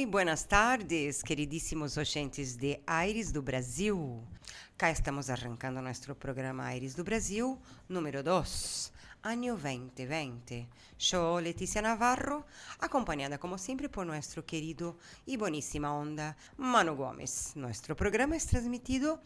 Muy buenas tardes, queridísimos oyentes de Aires do Brasil. Cá estamos arrancando nuestro programa Aires do Brasil, número 2, año 2020. Yo, Leticia Navarro, acompañada como siempre por nuestro querido y buenísima onda Manu Gómez. Nuestro programa es transmitido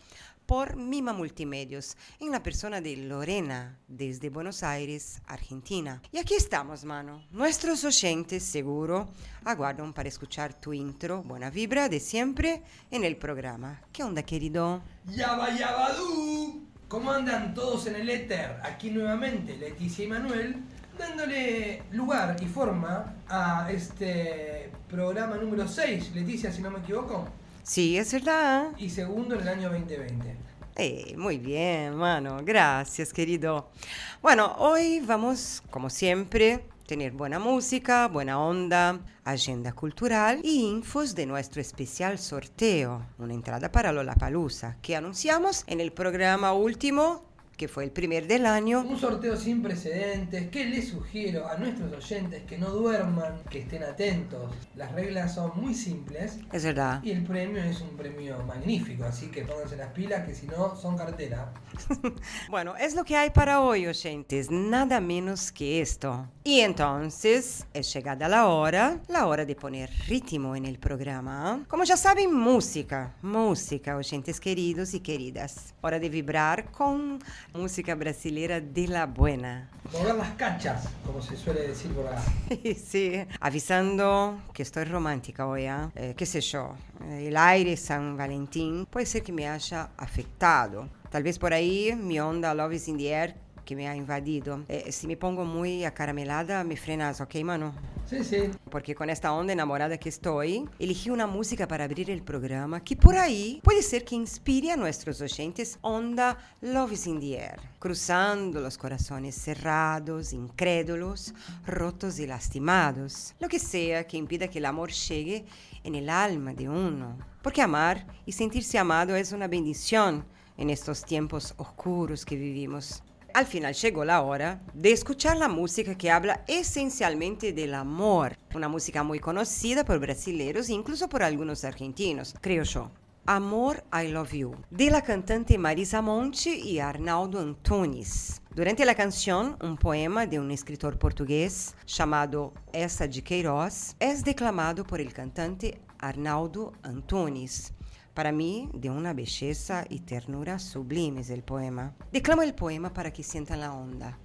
por Mima Multimedios, en la persona de Lorena, desde Buenos Aires, Argentina. Y aquí estamos, mano. Nuestros oyentes, seguro, aguardan para escuchar tu intro, buena vibra de siempre, en el programa. ¿Qué onda, querido? Yaba Yabadú. ¿Cómo andan todos en el éter? Aquí nuevamente Leticia y Manuel, dándole lugar y forma a este programa número 6, Leticia, si no me equivoco. Sí, es verdad. Y segundo en el año 2020. Eh, muy bien, mano. Gracias, querido. Bueno, hoy vamos, como siempre, tener buena música, buena onda, agenda cultural y infos de nuestro especial sorteo, una entrada para Lollapalooza, que anunciamos en el programa último que fue el primer del año. Un sorteo sin precedentes que les sugiero a nuestros oyentes que no duerman, que estén atentos. Las reglas son muy simples. Es verdad. Y el premio es un premio magnífico, así que pónganse las pilas que si no son cartera. bueno, es lo que hay para hoy, oyentes, nada menos que esto. Y entonces es llegada la hora, la hora de poner ritmo en el programa. Como ya saben, música, música, oyentes queridos y queridas. Hora de vibrar con música brasileira de la buena. Mover las cachas, como se suele decir por acá. sí, avisando que estoy romántica hoy, ¿eh? eh qué sé yo, eh, el aire San Valentín puede ser que me haya afectado. Tal vez por ahí mi onda Love is in the Air que me ha invadido. Eh, si me pongo muy acaramelada, me frenas, ¿ok, mano? Sí, sí. Porque con esta onda enamorada que estoy, elegí una música para abrir el programa que por ahí puede ser que inspire a nuestros oyentes onda Love is in the Air, cruzando los corazones cerrados, incrédulos, rotos y lastimados. Lo que sea que impida que el amor llegue en el alma de uno. Porque amar y sentirse amado es una bendición en estos tiempos oscuros que vivimos al final llegó la hora de escuchar la música que habla esencialmente del amor. Una música muy conocida por brasileños e incluso por algunos argentinos, creo yo. Amor, I Love You, de la cantante Marisa Monte y Arnaldo Antunes. Durante la canción, un poema de un escritor portugués llamado Essa de Queiroz es declamado por el cantante Arnaldo Antunes. Para mí, de una belleza y ternura sublimes el poema. Declamo el poema para que sientan la onda.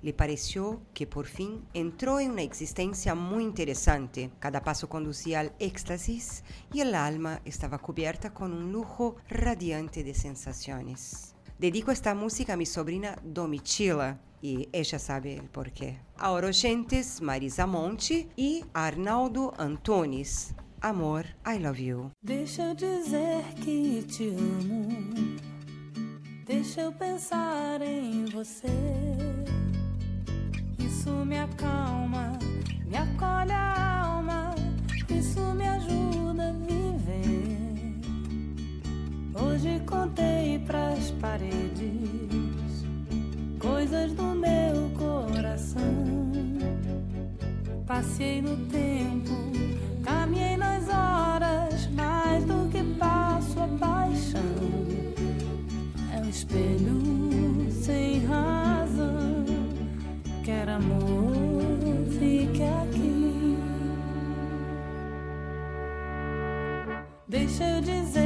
Le pareció que por fin entró en una existencia muy interesante. Cada paso conducía al éxtasis y el alma estaba cubierta con un lujo radiante de sensaciones. Dedico esta música a mi sobrina Domitila y ella sabe el porqué. A oyentes Marisa Monte y Arnaldo Antunes, Amor, I love you. Deixa eu dizer que te amo. Deixa eu pensar em você. Isso me acalma, me acolhe a alma. Isso me ajuda a viver. Hoje contei pras paredes coisas do meu coração. Passei no tempo espelho sem razão. Quer amor, fique aqui. Deixa eu dizer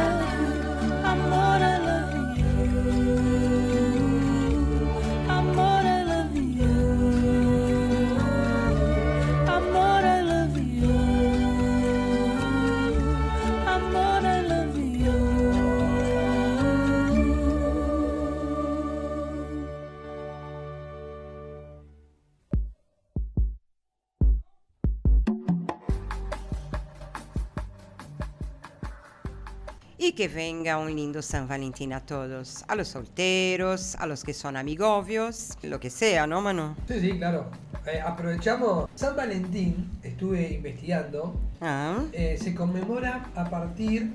Y que venga un lindo San Valentín a todos, a los solteros, a los que son amigobios, lo que sea, ¿no, mano? Sí, sí, claro. Eh, aprovechamos. San Valentín, estuve investigando, Ah, eh, se conmemora a partir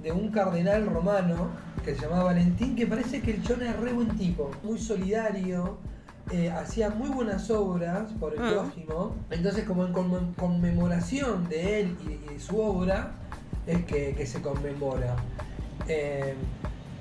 de un cardenal romano que se llamaba Valentín, que parece que el chon es re buen tipo, muy solidario, eh, hacía muy buenas obras por el Ah. prójimo. Entonces, como en conmem- conmemoración de él y, y de su obra, es que, que se conmemora. Eh,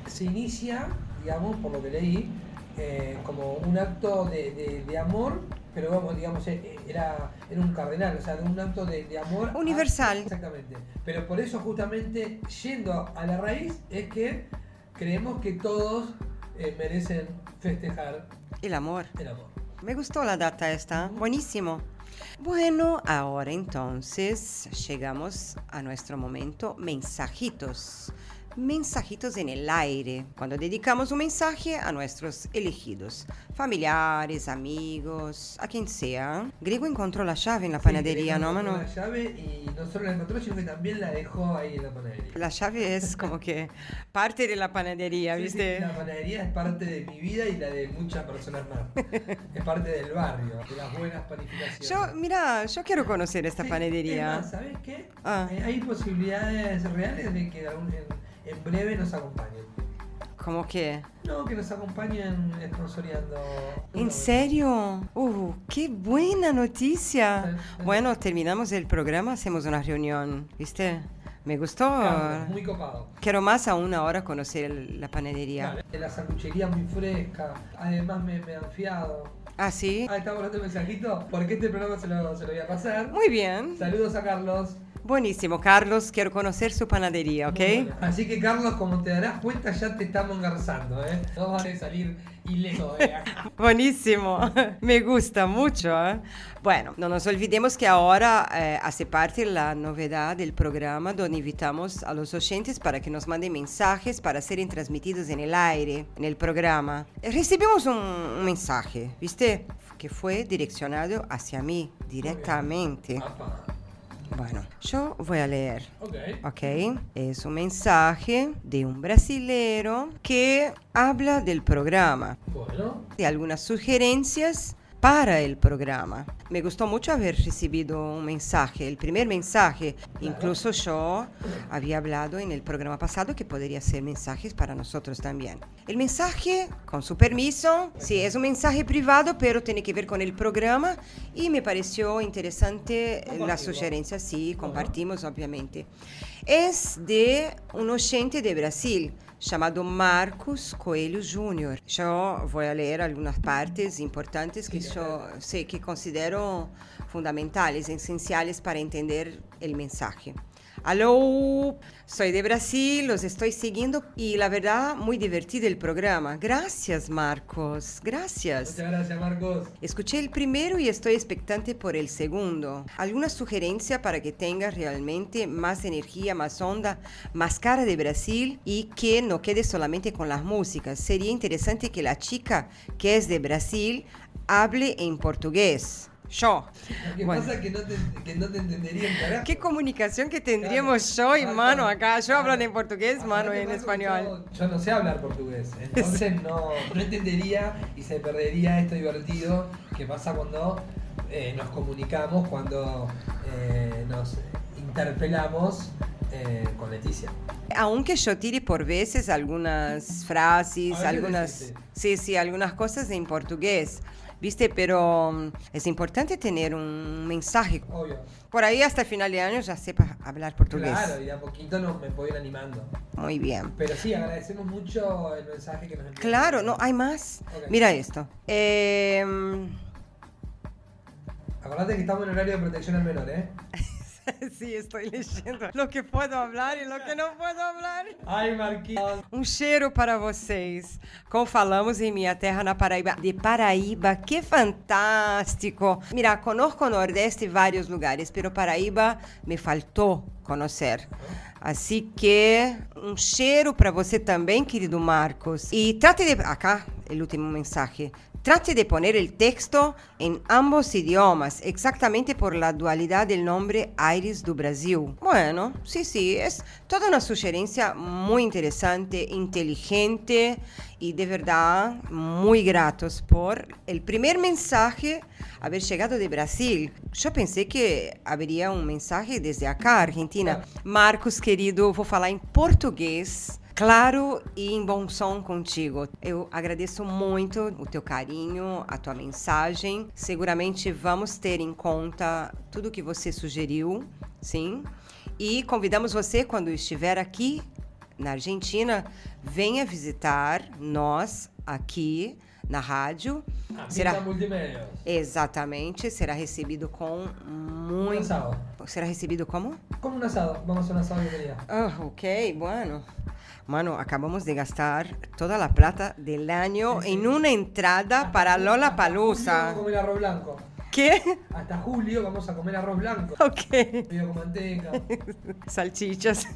se inicia, digamos, por lo que leí, eh, como un acto de, de- de amor, pero vamos, digamos, eh, era, era un cardenal, o sea, de un acto de, de amor. a- Universal. exactamente. Pero por eso, justamente, yendo a la raíz, es que creemos que todos eh, merecen festejar el amor. el amor. Me gustó la data esta, buenísimo. Bueno, ahora entonces llegamos a nuestro momento mensajitos. Mensajitos en el aire, cuando dedicamos un mensaje a nuestros elegidos, familiares, amigos, a quien sea. Griego encontró la llave en la panadería, Sí, ¿no, mano? La llave y no solo la encontró, sino que también la dejó ahí en la panadería. La llave es como que parte de la panadería, Sí, sí, ¿viste? la panadería es parte de mi vida y la de muchas personas más. es parte del barrio, de las buenas panificaciones. Yo, mira, yo quiero conocer esta Sí, panadería. es más, ¿Sabes qué? Ah. Eh, hay posibilidades reales de que en, en breve nos acompañen. Como que... No, que nos acompañen sponsoreando. ¿En serio? Uh, qué buena noticia. Bueno, terminamos el programa, hacemos una reunión, ¿viste? Me gustó. Carlos, muy copado. Quiero más aún ahora conocer la panadería. Claro, la sanduchería muy fresca. Además me, me han fiado. Ah, sí. Ah, está volando el mensajito. Porque este programa se lo, se lo voy a pasar. Muy bien. Saludos a Carlos. Buenísimo, Carlos. Quiero conocer su panadería, ¿ok? Así que Carlos, como te darás cuenta, ya te estamos engarzando, ¿eh? No vas a salir ileso de acá. Buenísimo, me gusta mucho. ¿eh? Bueno, no nos olvidemos que ahora eh, hace parte la novedad del programa donde invitamos a los oyentes para que nos manden mensajes para ser transmitidos en el aire, en el programa. Eh, Recibimos un, un mensaje, ¿viste? Que fue direccionado hacia mí directamente. Bueno, yo voy a leer. Ok. Ok, es un mensaje de un brasilero que habla del programa, Bueno. de algunas sugerencias para el programa. Me gustó mucho haber recibido un mensaje, el primer mensaje. Incluso yo había hablado en el programa pasado que podría ser mensajes para nosotros también. El mensaje, con su permiso, sí, es un mensaje privado, pero tiene que ver con el programa y me pareció interesante la sugerencia, sí, compartimos obviamente. Es de un oyente de Brasil chamado Marcos Coelho Júnior. Eu vou ler algumas partes importantes que eu sei que considero fundamentais, essenciais para entender o mensagem. Aló, soy de Brasil, los estoy siguiendo y la verdad muy divertido el programa. Gracias Marcos, gracias. Muchas gracias, Marcos. Escuché el primero y estoy expectante por el segundo. ¿Alguna sugerencia para que tenga realmente más energía, más onda, más cara de Brasil y que no quede solamente con las músicas? Sería interesante que la chica que es de Brasil hable en portugués. Yo. Lo que Bueno. pasa es que no te, que no te entendería un carajo. ¿Qué comunicación que tendríamos Claro. yo y Claro. mano acá? Yo hablo en portugués, mano Aparte, en español. Yo, yo no sé hablar portugués, entonces no, no entendería y se perdería esto divertido que pasa cuando eh, nos comunicamos, cuando eh, nos interpelamos eh, con Leticia. Aunque yo tire por veces algunas frases, algunas, sí, sí, algunas cosas en portugués, ¿viste? Pero mm, es importante tener un mensaje. Obvio. Por ahí hasta el final de año ya sepa hablar portugués. Claro, y de a poquito nos, me puedo ir animando. Muy bien. Pero sí, agradecemos mucho el mensaje que nos enviaron. Claro, no, hay más. Mira esto. Em, Acordate que estamos en horario de protección al menor, ¿eh? sí, estoy leyendo lo que puedo hablar e lo que não puedo hablar. Ay, Marquinhos. Um cheiro para vocês. Como falamos em minha terra na Paraíba. De Paraíba, que fantástico! Mira, conozco o Nordeste vários lugares, pero Paraíba me faltou conhecer. Assim que um cheiro para você também, querido Marcos. E trate de. Acá, o último mensagem. Trate de poner el texto en ambos idiomas, exactamente por la dualidad del nombre Aires do Brasil. Bueno, sí, sí, es toda una sugerencia muy interesante, inteligente y de verdad muy gratos por el primer mensaje haber llegado de Brasil. Yo pensé que habría un mensaje desde acá, Argentina. Marcos, querido, vou falar em português. Claro e em bom som contigo. Eu agradeço muito o teu carinho, a tua mensagem. Seguramente vamos ter em conta tudo que você sugeriu, sim. E convidamos você, quando estiver aqui na Argentina, venha visitar nós aqui na rádio. Será multimedia. Exatamente, será recebido com muito. Será recebido como? Como un asado. Vamos a hacer un asado de bienvenida. Ah, ok, bueno. Mano, acabamos de gastar toda la plata del año en una entrada para Lola Palusa. Comer arroz blanco. ¿Qué? Hasta julio vamos a comer arroz blanco. Ok. Pido con manteca, Salchichas.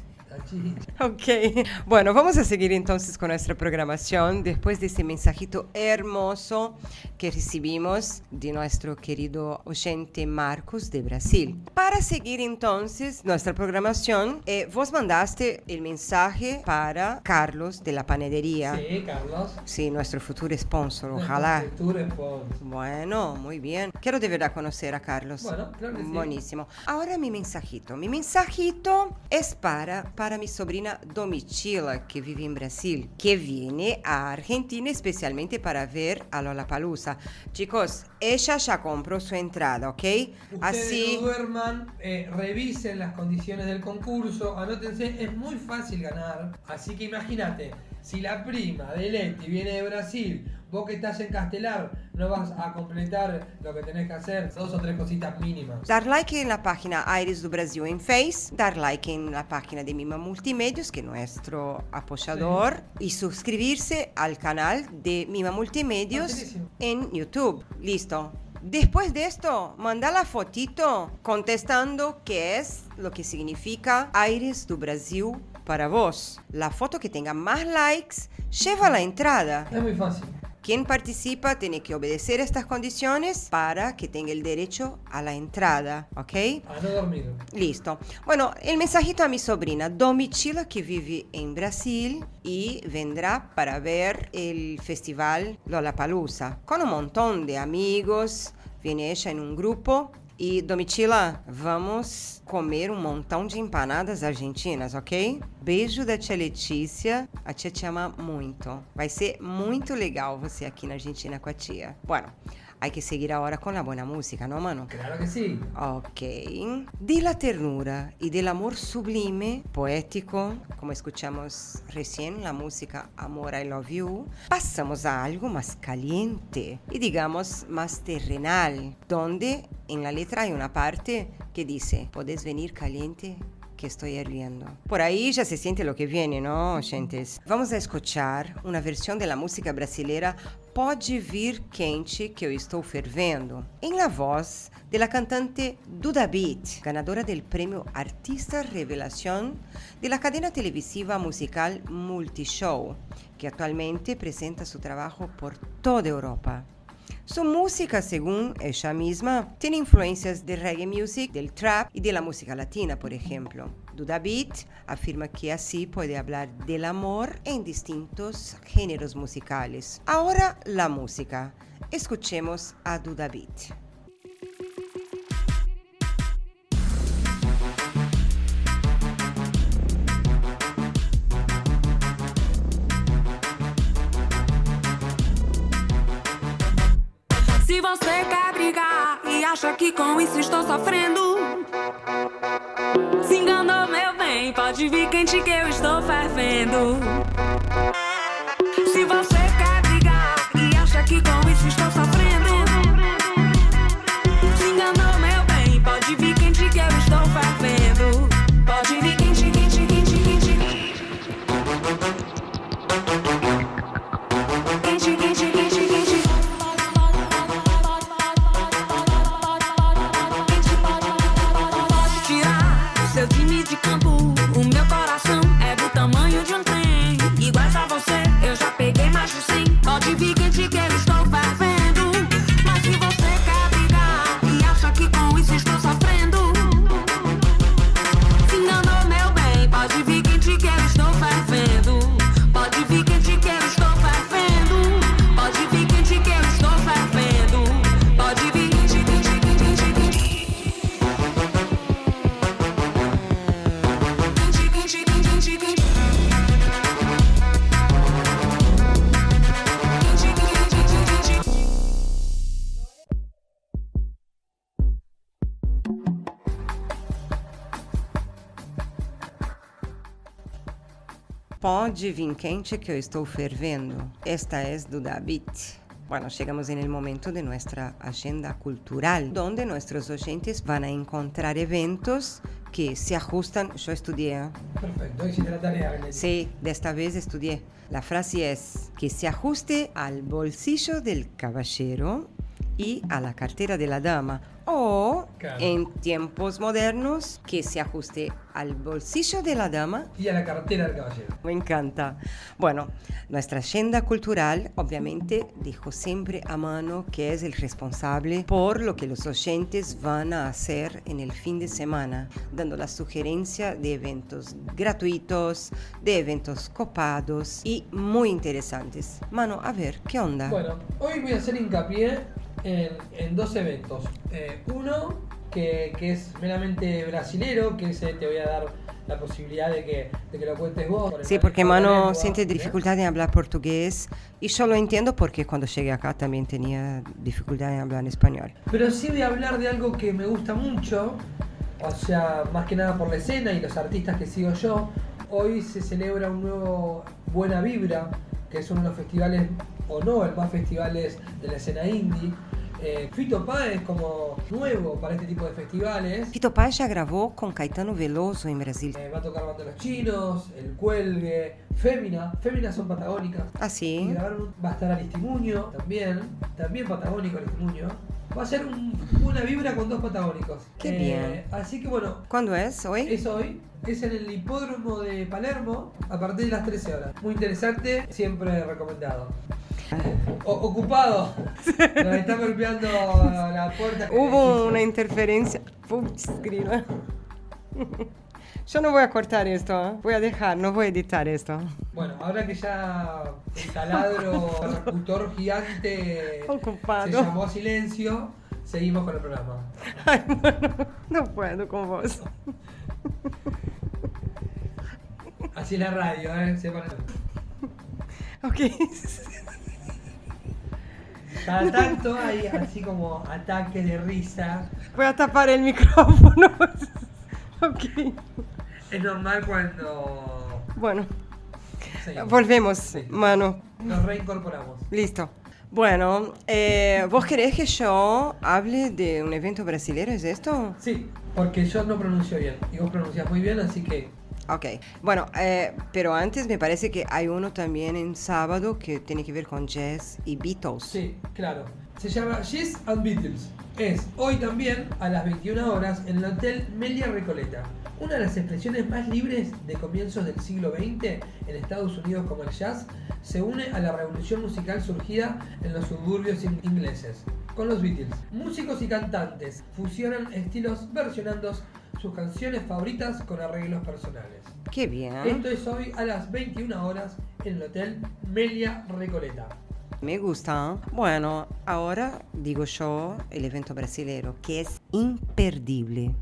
Ok. Bueno, vamos a seguir entonces con nuestra programación después de ese mensajito hermoso que recibimos de nuestro querido oyente Marcos de Brasil. Para seguir entonces nuestra programación, eh, vos mandaste el mensaje para Carlos de la panadería. Sí, Carlos. Sí, nuestro futuro sponsor, ojalá. Arquitectura Sponsor. Bueno, muy bien. Quiero de verdad conocer a Carlos. Bueno, claro que sí. Buenísimo. Ahora mi mensajito. Mi mensajito es para, para mi sobrina Domitila, que vive en Brasil, que viene a Argentina especialmente para ver a Lollapalooza. Chicos, ella ya compró su entrada, ¿ok? Ustedes Así... no duerman, eh, revisen las condiciones del concurso, anótense, es muy fácil ganar. Así que imagínate, si la prima de Leti viene de Brasil, vos que estás en Castelar, no vas a completar lo que tenés que hacer, dos o tres cositas mínimas. Dar like en la página Aires do Brasil en Face, dar like en la página de Mima Multimedios, que es nuestro apoyador, y suscribirse al canal de Mima Multimedios Facilísimo. en YouTube. Listo. Después de esto, manda la fotito contestando qué es lo que significa Aires do Brasil para vos. La foto que tenga más likes lleva la entrada. Es muy fácil. Quien participa tiene que obedecer estas condiciones para que tenga el derecho a la entrada, ¿ok? A no dormir. Listo. Bueno, el mensajito a mi sobrina Domitila, que vive en Brasil y vendrá para ver el festival Lollapalooza con un montón de amigos. Viene ella en un grupo. E Domitila, vamos comer um montão de empanadas argentinas, ok? Beijo da tia Letícia. A tia te ama muito. Vai ser muito legal você aqui na Argentina com a tia. Bueno, hay que seguir ahora con la buena música, ¿no, mano? Claro que sí. Ok. De la ternura y del amor sublime, poético, como escuchamos recién la música Amor I Love You, pasamos a algo más caliente y digamos más terrenal, donde en la letra hay una parte que dice, ¿podés venir caliente? Que estoy hirviendo. Por ahí ya se siente lo que viene, ¿no, oyentes? Vamos a escuchar una versión de la música brasileira Pode Vir Quente que eu estou fervendo, em la voz de la cantante Duda Beat, ganadora del premio Artista Revelación de la cadena televisiva musical Multishow, que actualmente presenta su trabajo por toda Europa. Su música, según ella misma, tiene influencias de reggae music, del trap y de la música latina, por ejemplo. Duda Beat afirma que así puede hablar del amor en distintos géneros musicales. Ahora la música. Escuchemos a Duda Beat. Acha que com isso estou sofrendo, se enganou, meu bem. Pode vir quente que eu estou fervendo. Se você quer Pode vir quente que eu estou fervendo. Esta es Duda Beat. Bueno, llegamos en el momento de nuestra agenda cultural, donde nuestros oyentes van a encontrar eventos que se ajustan. Yo estudié. Perfecto, hiciste la tarea, sí, de esta vez estudié. La frase es que se ajuste al bolsillo del caballero y a la cartera de la dama. O Claro. en tiempos modernos, que se ajuste al bolsillo de la dama Y a la cartera del caballero. me encanta. Bueno, nuestra agenda cultural obviamente dijo siempre a mano que es el responsable por lo que los oyentes van a hacer en el fin de semana, dando la sugerencia de eventos gratuitos, de eventos copados y muy interesantes. Mano, a ver, ¿qué onda? Bueno, hoy voy a hacer hincapié en, en dos eventos. Eh, uno que, que es meramente brasilero, que ese te voy a dar la posibilidad de que, de que lo cuentes vos. por Sí, porque Mano lengua, siente ¿eh? dificultad en hablar portugués y yo lo entiendo porque cuando llegué acá también tenía dificultad en hablar en español. Pero sí voy a hablar de algo que me gusta mucho, o sea, más que nada por la escena y los artistas que sigo yo. Hoy se celebra un nuevo Buena Vibra, que es uno de los festivales, o no, el más festivales de la escena indie. Eh, Fito Páez como nuevo para este tipo de festivales. Fito Páez ya grabó con Caetano Veloso en Brasil. Eh, va a tocar Banda Los Chinos, El Cuelgue, Fémina. Fémina son patagónicas. Ah, sí. grabaron va a estar Aristimuño también, también patagónico Aristimuño. Va a ser un- una vibra con dos patagónicos. Eh, Qué bien. Así que bueno, ¿Cuándo es? ¿Hoy? es hoy, es en el hipódromo de Palermo a partir de las 13 horas. Muy interesante, siempre recomendado. O- ocupado, nos está golpeando la puerta. Hubo una interferencia. Putz, grila. Yo no voy a cortar esto, ¿eh? voy a dejar, no voy a editar esto. Bueno, ahora que ya el taladro percutor gigante Ocupado. se llamó a silencio, seguimos con el programa. Ay, bueno, no puedo con vos. Así es la radio, ¿eh? Sepan. Ok. Cada tanto hay así como ataques de risa. Voy a tapar el micrófono. Ok. Es normal cuando Bueno, seguimos. volvemos, Sí. mano. nos reincorporamos. Listo. Bueno, eh, ¿vos querés que yo hable de un evento brasileño? ¿Es esto? Sí, porque yo no pronuncio bien y vos pronuncias muy bien, así que Ok. Bueno, eh, pero antes me parece que hay uno también en sábado que tiene que ver con jazz y Beatles. sí, claro. Se llama Yes and Beatles. Es hoy también a las 21 horas en el Hotel Melia Recoleta. Una de las expresiones más libres de comienzos del siglo XX en Estados Unidos como el jazz se une a la revolución musical surgida en los suburbios in- ingleses con los Beatles. Músicos y cantantes fusionan estilos versionando sus canciones favoritas con arreglos personales. Qué bien. Esto es hoy a las 21 horas en el Hotel Melia Recoleta. Me gusta. Bueno, ahora digo yo el evento brasilero, que es imperdible.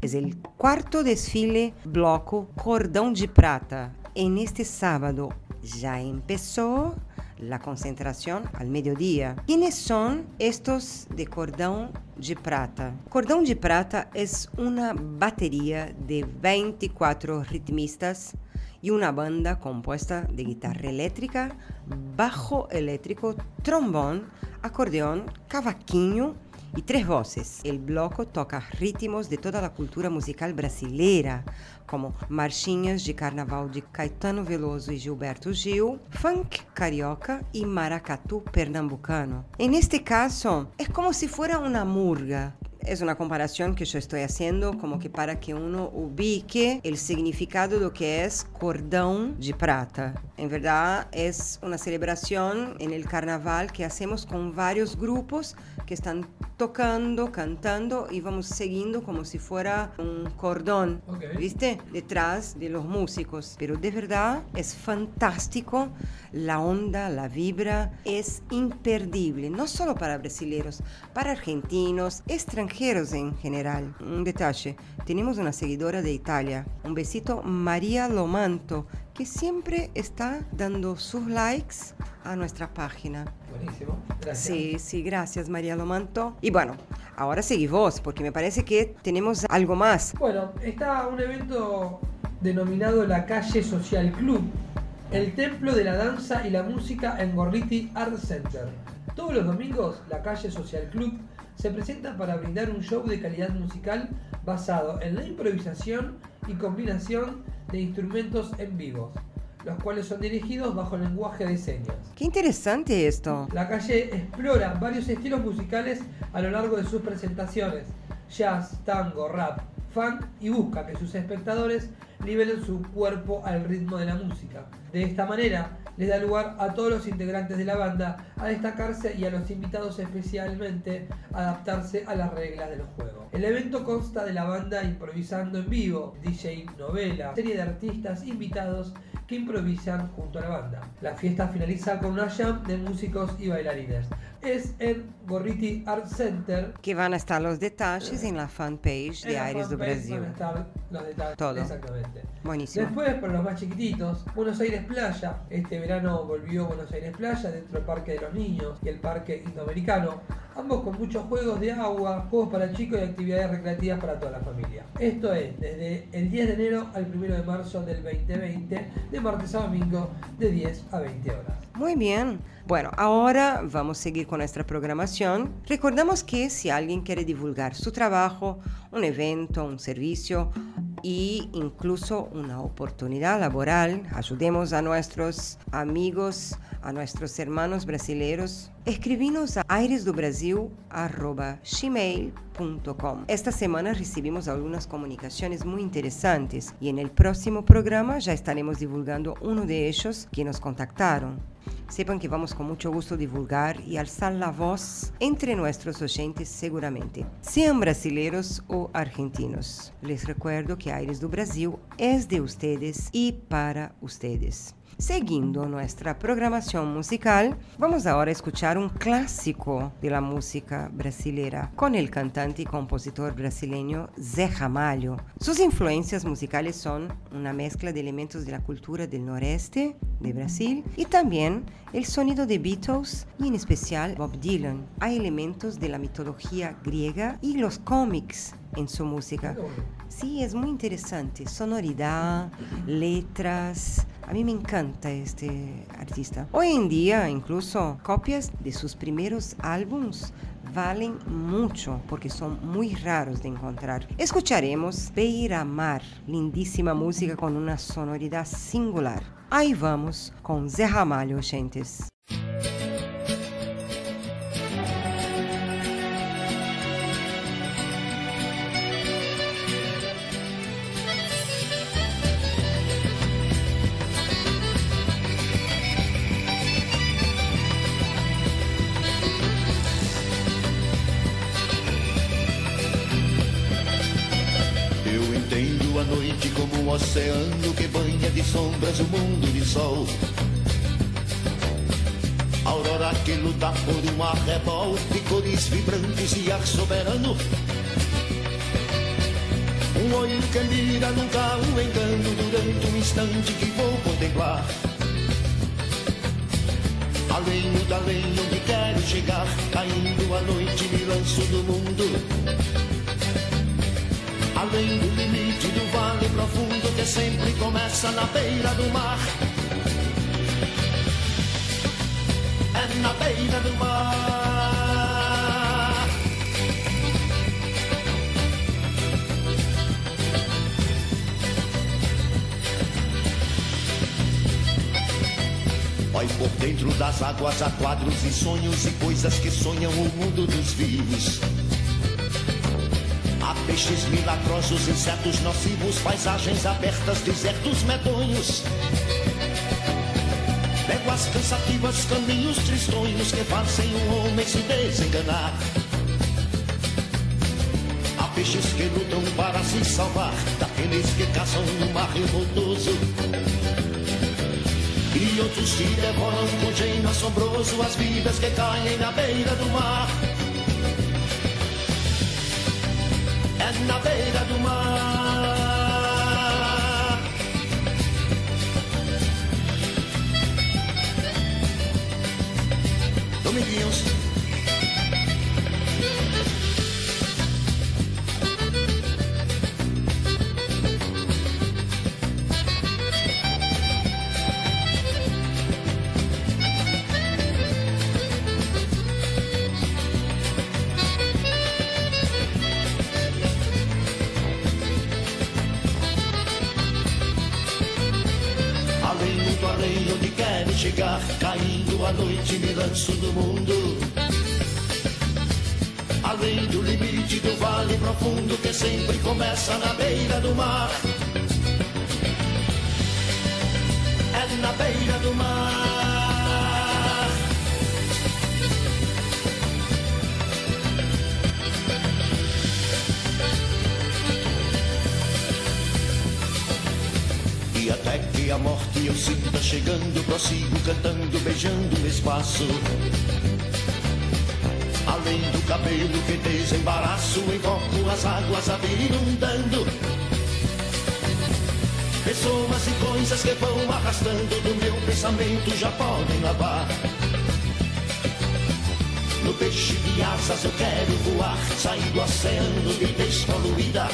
Es el cuarto desfile bloco Cordão de Prata. En este sábado ya empezó la concentración al mediodía. ¿Quiénes son estos de Cordão de Prata? Cordão de Prata es una batería de 24 ritmistas y una banda compuesta de guitarra eléctrica, bajo eléctrico, trombón, acordeón, cavaquinho y tres voces. El bloco toca ritmos de toda la cultura musical brasileira, como marchinhas de carnaval de Caetano Veloso y Gilberto Gil, funk carioca y maracatu pernambucano. En este caso, es como si fuera una murga, es una comparación que yo estoy haciendo como que para que uno ubique el significado de lo que es cordón de prata. En verdad es una celebración en el carnaval que hacemos con varios grupos que están tocando, cantando y vamos siguiendo como si fuera un cordón, Ok. ¿viste? Detrás de los músicos. Pero de verdad es fantástico, la onda, la vibra es imperdible, no solo para brasileños, para argentinos, extranjeros en general. Un detalle, tenemos una seguidora de Italia, un besito, María Lomanto, que siempre está dando sus likes a nuestra página. Buenísimo. Gracias. Sí, sí, gracias María Lomanto. Y bueno, ahora seguí vos, porque me parece que tenemos algo más. Bueno, está un evento denominado la Calle Social Club, el templo de la danza y la música en Gorriti Art Center. Todos los domingos, la Calle Social Club se presenta para brindar un show de calidad musical basado en la improvisación y combinación de instrumentos en vivo, los cuales son dirigidos bajo lenguaje de señas. Qué interesante esto. La calle explora varios estilos musicales a lo largo de sus presentaciones, jazz, tango, rap, funk y busca que sus espectadores nivelen su cuerpo al ritmo de la música. De esta manera, les da lugar a todos los integrantes de la banda a destacarse y a los invitados especialmente a adaptarse a las reglas del juego. El evento consta de la banda improvisando en vivo, DJ novela, serie de artistas invitados que improvisan junto a la banda. La fiesta finaliza con una jam de músicos y bailarines. Es en Gorriti Art Center. Que van a estar los detalles en la fanpage En de Aires do Brasil. van a estar los detalles. Todo. Exactamente. Buenísimo. Después, para los más chiquititos, Buenos Aires Playa. Este verano volvió Buenos Aires Playa dentro del Parque de los Niños y el Parque Indoamericano. Ambos con muchos juegos de agua, juegos para chicos y actividades recreativas para toda la familia. Esto es desde el 10 de enero al 1 de marzo del 2020, de martes a domingo, de 10 a 20 horas. Muy bien. Bueno, ahora vamos a seguir con nuestra programación. Recordamos que si alguien quiere divulgar su trabajo, un evento, un servicio e incluso una oportunidad laboral, ayudemos a nuestros amigos, a nuestros hermanos brasileños, escribinos a airesdobrasil.gmail.com. Esta semana recibimos algunas comunicaciones muy interesantes y en el próximo programa ya estaremos divulgando uno de ellos que nos contactaron. Sepan que vamos con mucho gusto divulgar y alzar la voz entre nuestros oyentes seguramente, sean brasileños o argentinos. Les recuerdo que Aires do Brasil es de ustedes y para ustedes. Seguindo nuestra programación musical, vamos ahora a escuchar un clásico de la música brasileira con el cantante y compositor brasileño Zé Ramalho. Sus influencias musicales son una mezcla de elementos de la cultura del noreste de Brasil y también el sonido de Beatles y en especial Bob Dylan. Hay elementos de la mitología griega y los cómics en su música. Sí, es muy interesante. Sonoridad, letras. A mí me encanta este artista. Hoy en día, incluso, copias de sus primeros álbums valen mucho porque son muy raros de encontrar. Escucharemos Beira Mar, lindísima música con una sonoridad singular. Ahí vamos con Zé Ramalho, oyentes. Oceano que banha de sombras o mundo de sol. Aurora que luta por um arrebol de cores vibrantes e ar soberano. Um olho que mira nunca um engano durante um instante que vou contemplar. Além do além onde quero chegar, caindo a noite me lanço do mundo. Além do limite do vale profundo que sempre começa na beira do mar. É na beira do mar. Vai por dentro das águas há quadros e sonhos e coisas que sonham o mundo dos vivos. Peixes milagrosos, insetos nocivos, paisagens abertas, desertos medonhos. Léguas cansativas, caminhos tristonhos que fazem o homem se desenganar. Há peixes que lutam para se salvar daqueles que caçam no mar revoltoso. E outros que devoram com gênio assombroso as vidas que caem na beira do mar. Na beira do mar. Dominguinhos. Noite, me lanço do mundo. Além do limite do vale profundo Que sempre começa na beira do mar Até que a morte eu sinta chegando, prossigo cantando, beijando o espaço. Além do cabelo que desembaraço, invoco as águas a vir inundando. Pessoas e coisas que vão arrastando do meu pensamento já podem lavar. No peixe de asas eu quero voar, sair do oceano de despoluída.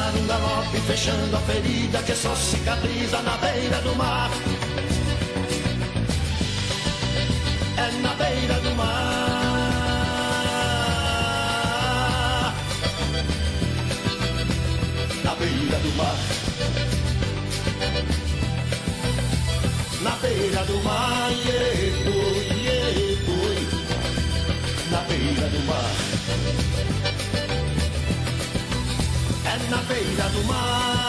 Cantar um galope fechando a ferida que só cicatriza na beira do mar. É na beira do mar. Na beira do mar. Na beira do mar, yeah, na beira do mar.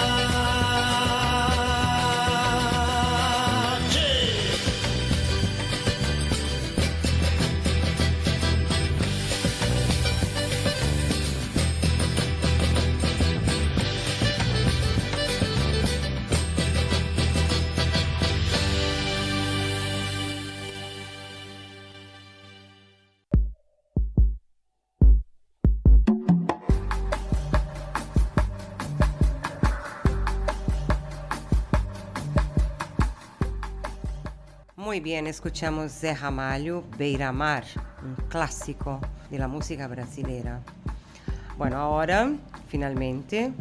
Muy bien, escuchamos Zé Ramalho, Beira Mar, un clásico de la música brasileña. Bueno, ahora, finalmente,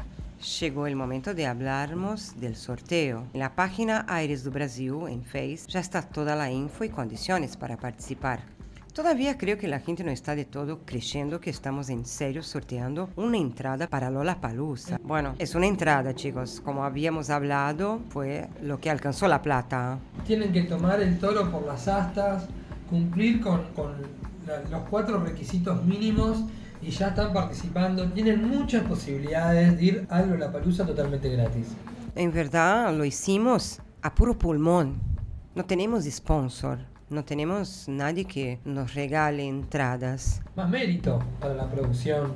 llegó el momento de hablarnos del sorteo. En la página Aires do Brasil, en Face, ya está toda la info y condiciones para participar. Todavía creo que la gente no está de todo creyendo que estamos en serio sorteando una entrada para Lollapalooza. Bueno, es una entrada, chicos. Como habíamos hablado, fue lo que alcanzó la plata. Tienen que tomar el toro por las astas, cumplir con, con la- los cuatro requisitos mínimos y ya están participando. Tienen muchas posibilidades de ir a Lollapalooza totalmente gratis. En verdad lo hicimos a puro pulmón. No tenemos sponsor, no tenemos nadie que nos regale entradas. Más mérito para la producción.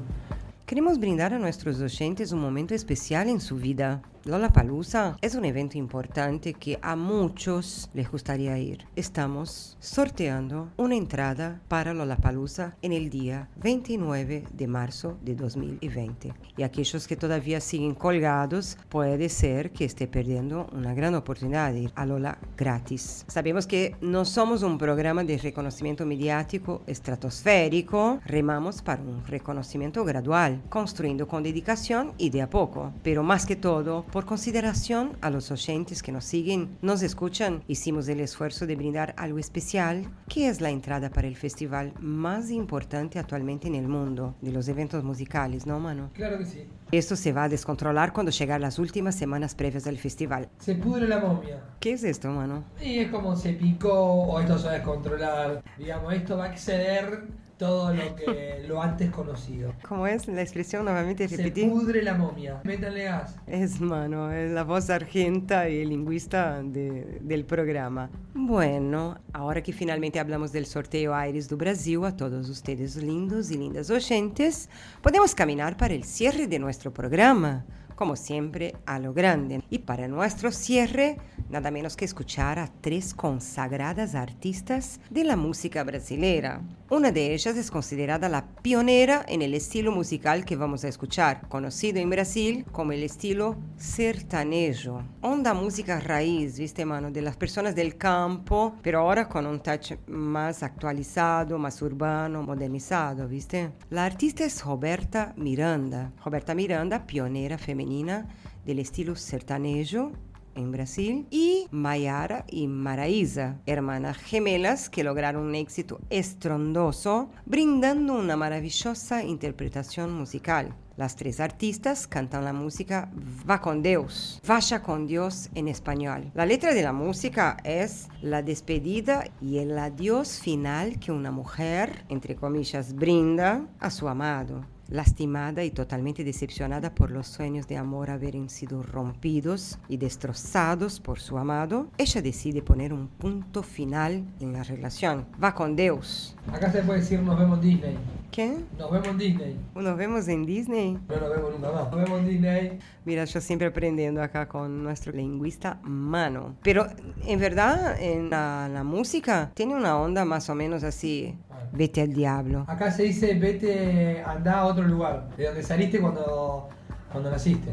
Queremos brindar a nuestros oyentes un momento especial en su vida. Lollapalooza es un evento importante que a muchos les gustaría ir. Estamos sorteando una entrada para Lollapalooza en el día 29 de marzo de 2020. Y aquellos que todavía siguen colgados, puede ser que esté perdiendo una gran oportunidad de ir a Lola gratis. Sabemos que no somos un programa de reconocimiento mediático estratosférico, remamos para un reconocimiento gradual, construyendo con dedicación y de a poco, pero más que todo, por consideración a los oyentes que nos siguen, nos escuchan, hicimos el esfuerzo de brindar algo especial, que es la entrada para el festival más importante actualmente en el mundo de los eventos musicales, ¿no, mano? Claro que sí. Esto se va a descontrolar cuando llegan las últimas semanas previas del festival. Se pudre la momia. ¿Qué es esto, mano? Y es como se picó o esto se va a descontrolar. Digamos, esto va a exceder todo lo que lo antes conocido. ¿Cómo es la expresión? Nuevamente Se repetir. pudre la momia. Métanle gas. Es mano, es la voz argenta y lingüista de- del programa. Bueno, ahora que finalmente hablamos del sorteo Aires do Brasil, a todos ustedes lindos y lindas oyentes, podemos caminar para el cierre de nuestro programa. Como siempre, a lo grande. Y para nuestro cierre, nada menos que escuchar a tres consagradas artistas de la música brasileira. Una de ellas es considerada la pionera en el estilo musical que vamos a escuchar, conocido en Brasil como el estilo sertanejo. Onda música raíz, viste, mano, de las personas del campo, pero ahora con un touch más actualizado, más urbano, modernizado, viste. La artista es Roberta Miranda. Roberta Miranda, pionera femenina del estilo sertanejo en Brasil, y Mayara y Maraísa, hermanas gemelas que lograron un éxito estrondoso, brindando una maravillosa interpretación musical. Las tres artistas cantan la música Va con Dios, Vaya con Dios en español. La letra de la música es la despedida y el adiós final que una mujer, entre comillas, brinda a su amado. Lastimada y totalmente decepcionada por los sueños de amor haberem sido rompidos y destrozados por su amado, ella decide poner un punto final en la relación. Va con Dios. Acá se puede decir nos vemos en Disney. ¿Qué? Nos vemos en Disney. ¿Nos vemos en Disney? No nos vemos nunca más. Nos vemos en Disney. Mira, yo siempre aprendiendo acá con nuestro lingüista Mano. Pero en verdad, en la, la música tiene una onda más o menos así. Vete al diablo. Acá se dice vete, anda a otro lugar. De donde saliste cuando, cuando naciste.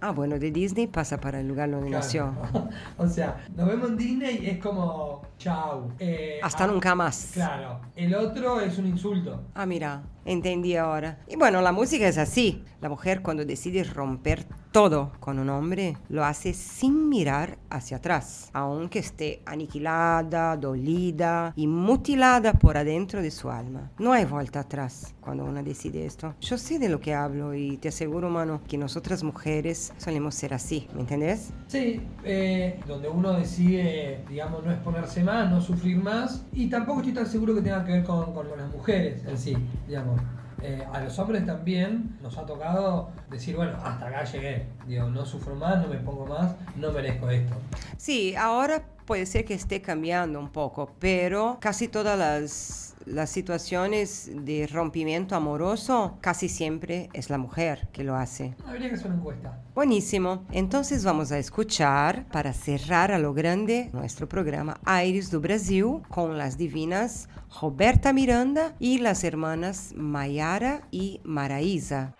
Ah, bueno, de Disney pasa para el lugar donde nació. Claro. o sea, nos vemos en Disney es como chau. Eh, Hasta ah, nunca más. Claro. El otro es un insulto. Ah, mira, entendí ahora. Y bueno, la música es así. La mujer cuando decide romper todo con un hombre, lo hace sin mirar hacia atrás, aunque esté aniquilada, dolida y mutilada por adentro de su alma. No hay vuelta atrás cuando una decide esto. Yo sé de lo que hablo y te aseguro, mano, que nosotras mujeres solemos ser así, ¿me entendés? Sí, eh, donde uno decide, digamos, no exponerse más, no sufrir más. Y tampoco estoy tan seguro que tenga que ver con, con las mujeres en sí, digamos. Eh, a los hombres también nos ha tocado decir, bueno, hasta acá llegué. Digo, no sufro más, no me pongo más, no merezco esto. Sí, ahora puede ser que esté cambiando un poco, pero casi todas las, las situaciones de rompimiento amoroso, casi siempre es la mujer que lo hace. Habría que hacer una encuesta. Buenísimo. Entonces vamos a escuchar, para cerrar a lo grande, nuestro programa Aires do Brasil con las divinas Roberta Miranda y las hermanas Mayara y Maraísa.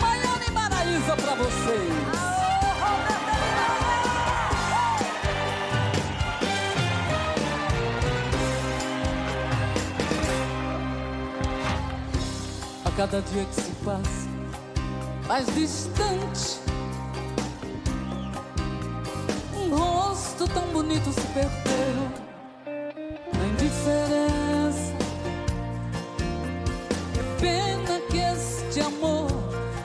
Maiara e Maraísa pra vocês. Cada dia que se passa mais distante, um rosto tão bonito se perdeu na indiferença. Pena que este amor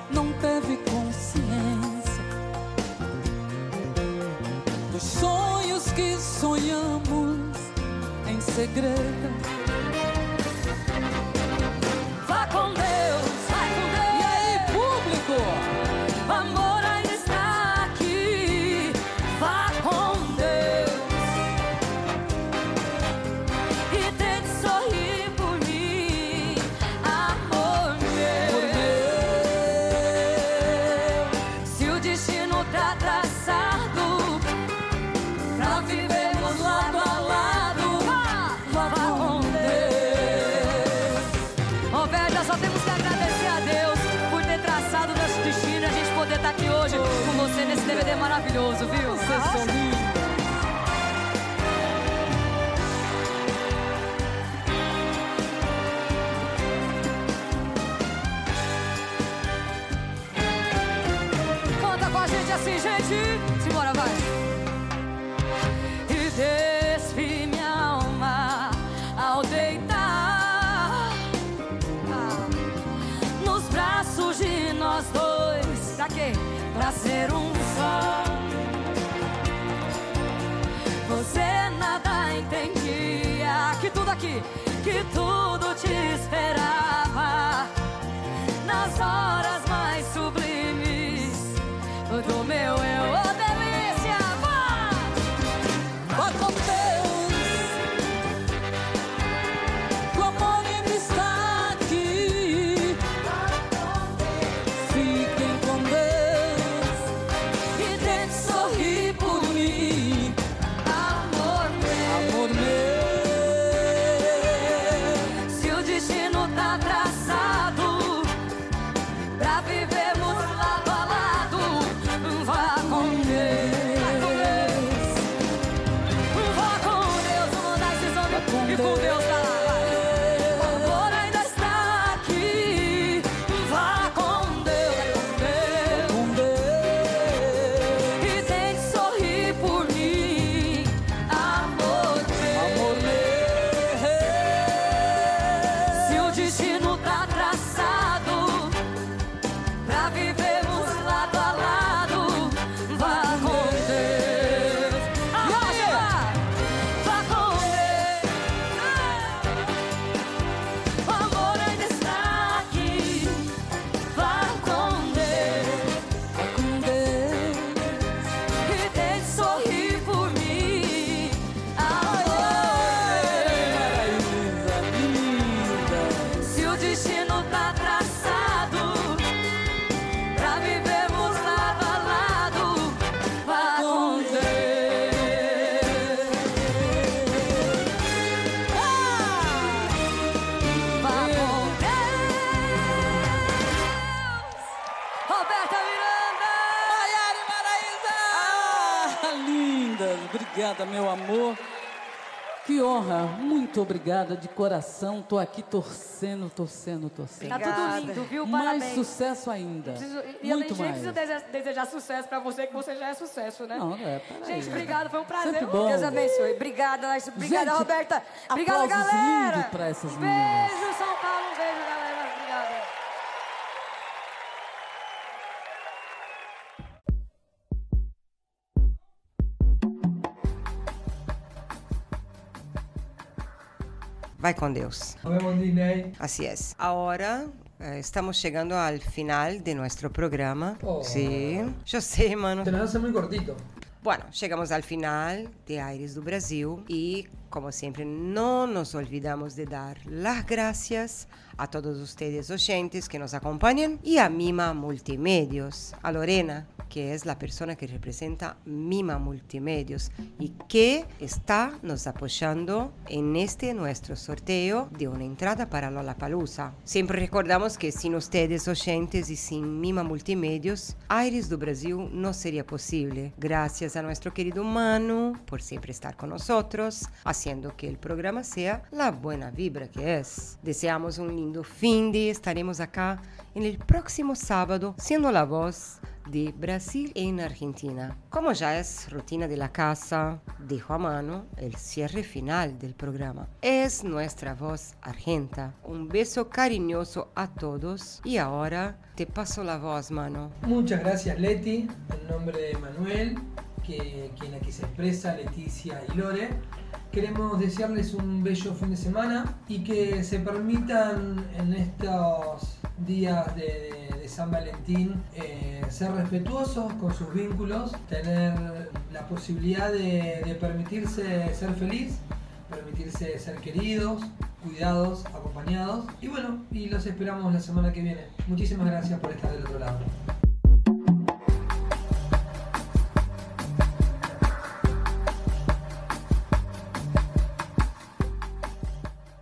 não teve consciência dos sonhos que sonhamos em segredo. Gente. Simbora, vai. E desce minha alma ao deitar ah, nos braços de nós dois. Pra quê? Pra ser um só. Você nada entendia que tudo aqui, que tudo te esperava Obrigada, meu amor. Que honra, muito obrigada de coração. Tô aqui torcendo, torcendo, torcendo. Tá tudo lindo, viu? Mais Parabéns. sucesso ainda. Preciso- e eu muito nem mais. preciso dese- desejar sucesso pra você, que você já é sucesso, né? Não, é, peraí. Gente, obrigada, foi um prazer. Sempre bom. Deus abençoe. Obrigada. Obrigada, Roberta. Obrigada, galera. pra essas um meninas. beijo, São Vai com Deus. Nos vemos, Disney. Así es. Ahora eh, estamos llegando al final de nuestro programa. Oh. Sí, yo sé, mano. Se nos hace muy cortito. Bueno, chegamos al final de Aires do Brasil y, como siempre, no nos olvidamos de dar las gracias a todos ustedes oyentes que nos acompañan y a Mima Multimedios, a Lorena, que es la persona que representa Mima Multimedios y que está nos apoyando en este nuestro sorteo de una entrada para Lollapalooza. Siempre recordamos que sin ustedes oyentes y sin Mima Multimedios, Aires do Brasil no sería posible. Gracias a nuestro querido Manu por siempre estar con nosotros, haciendo que el programa sea la buena vibra que es. Deseamos un lindo fin de, estaremos acá en el próximo sábado siendo la voz de Brasil en Argentina. Como ya es rutina de la casa, dejo a mano el cierre final del programa. Es nuestra voz argenta. Un beso cariñoso a todos y ahora te paso la voz, mano. Muchas gracias, Leti. En nombre de Manuel, que quien aquí se expresa, Leticia y Lore. Queremos desearles un bello fin de semana y que se permitan en estos días de, de San Valentín eh, ser respetuosos con sus vínculos, tener la posibilidad de, de permitirse ser feliz, permitirse ser queridos, cuidados, acompañados. Y bueno, y los esperamos la semana que viene. Muchísimas gracias por estar del otro lado.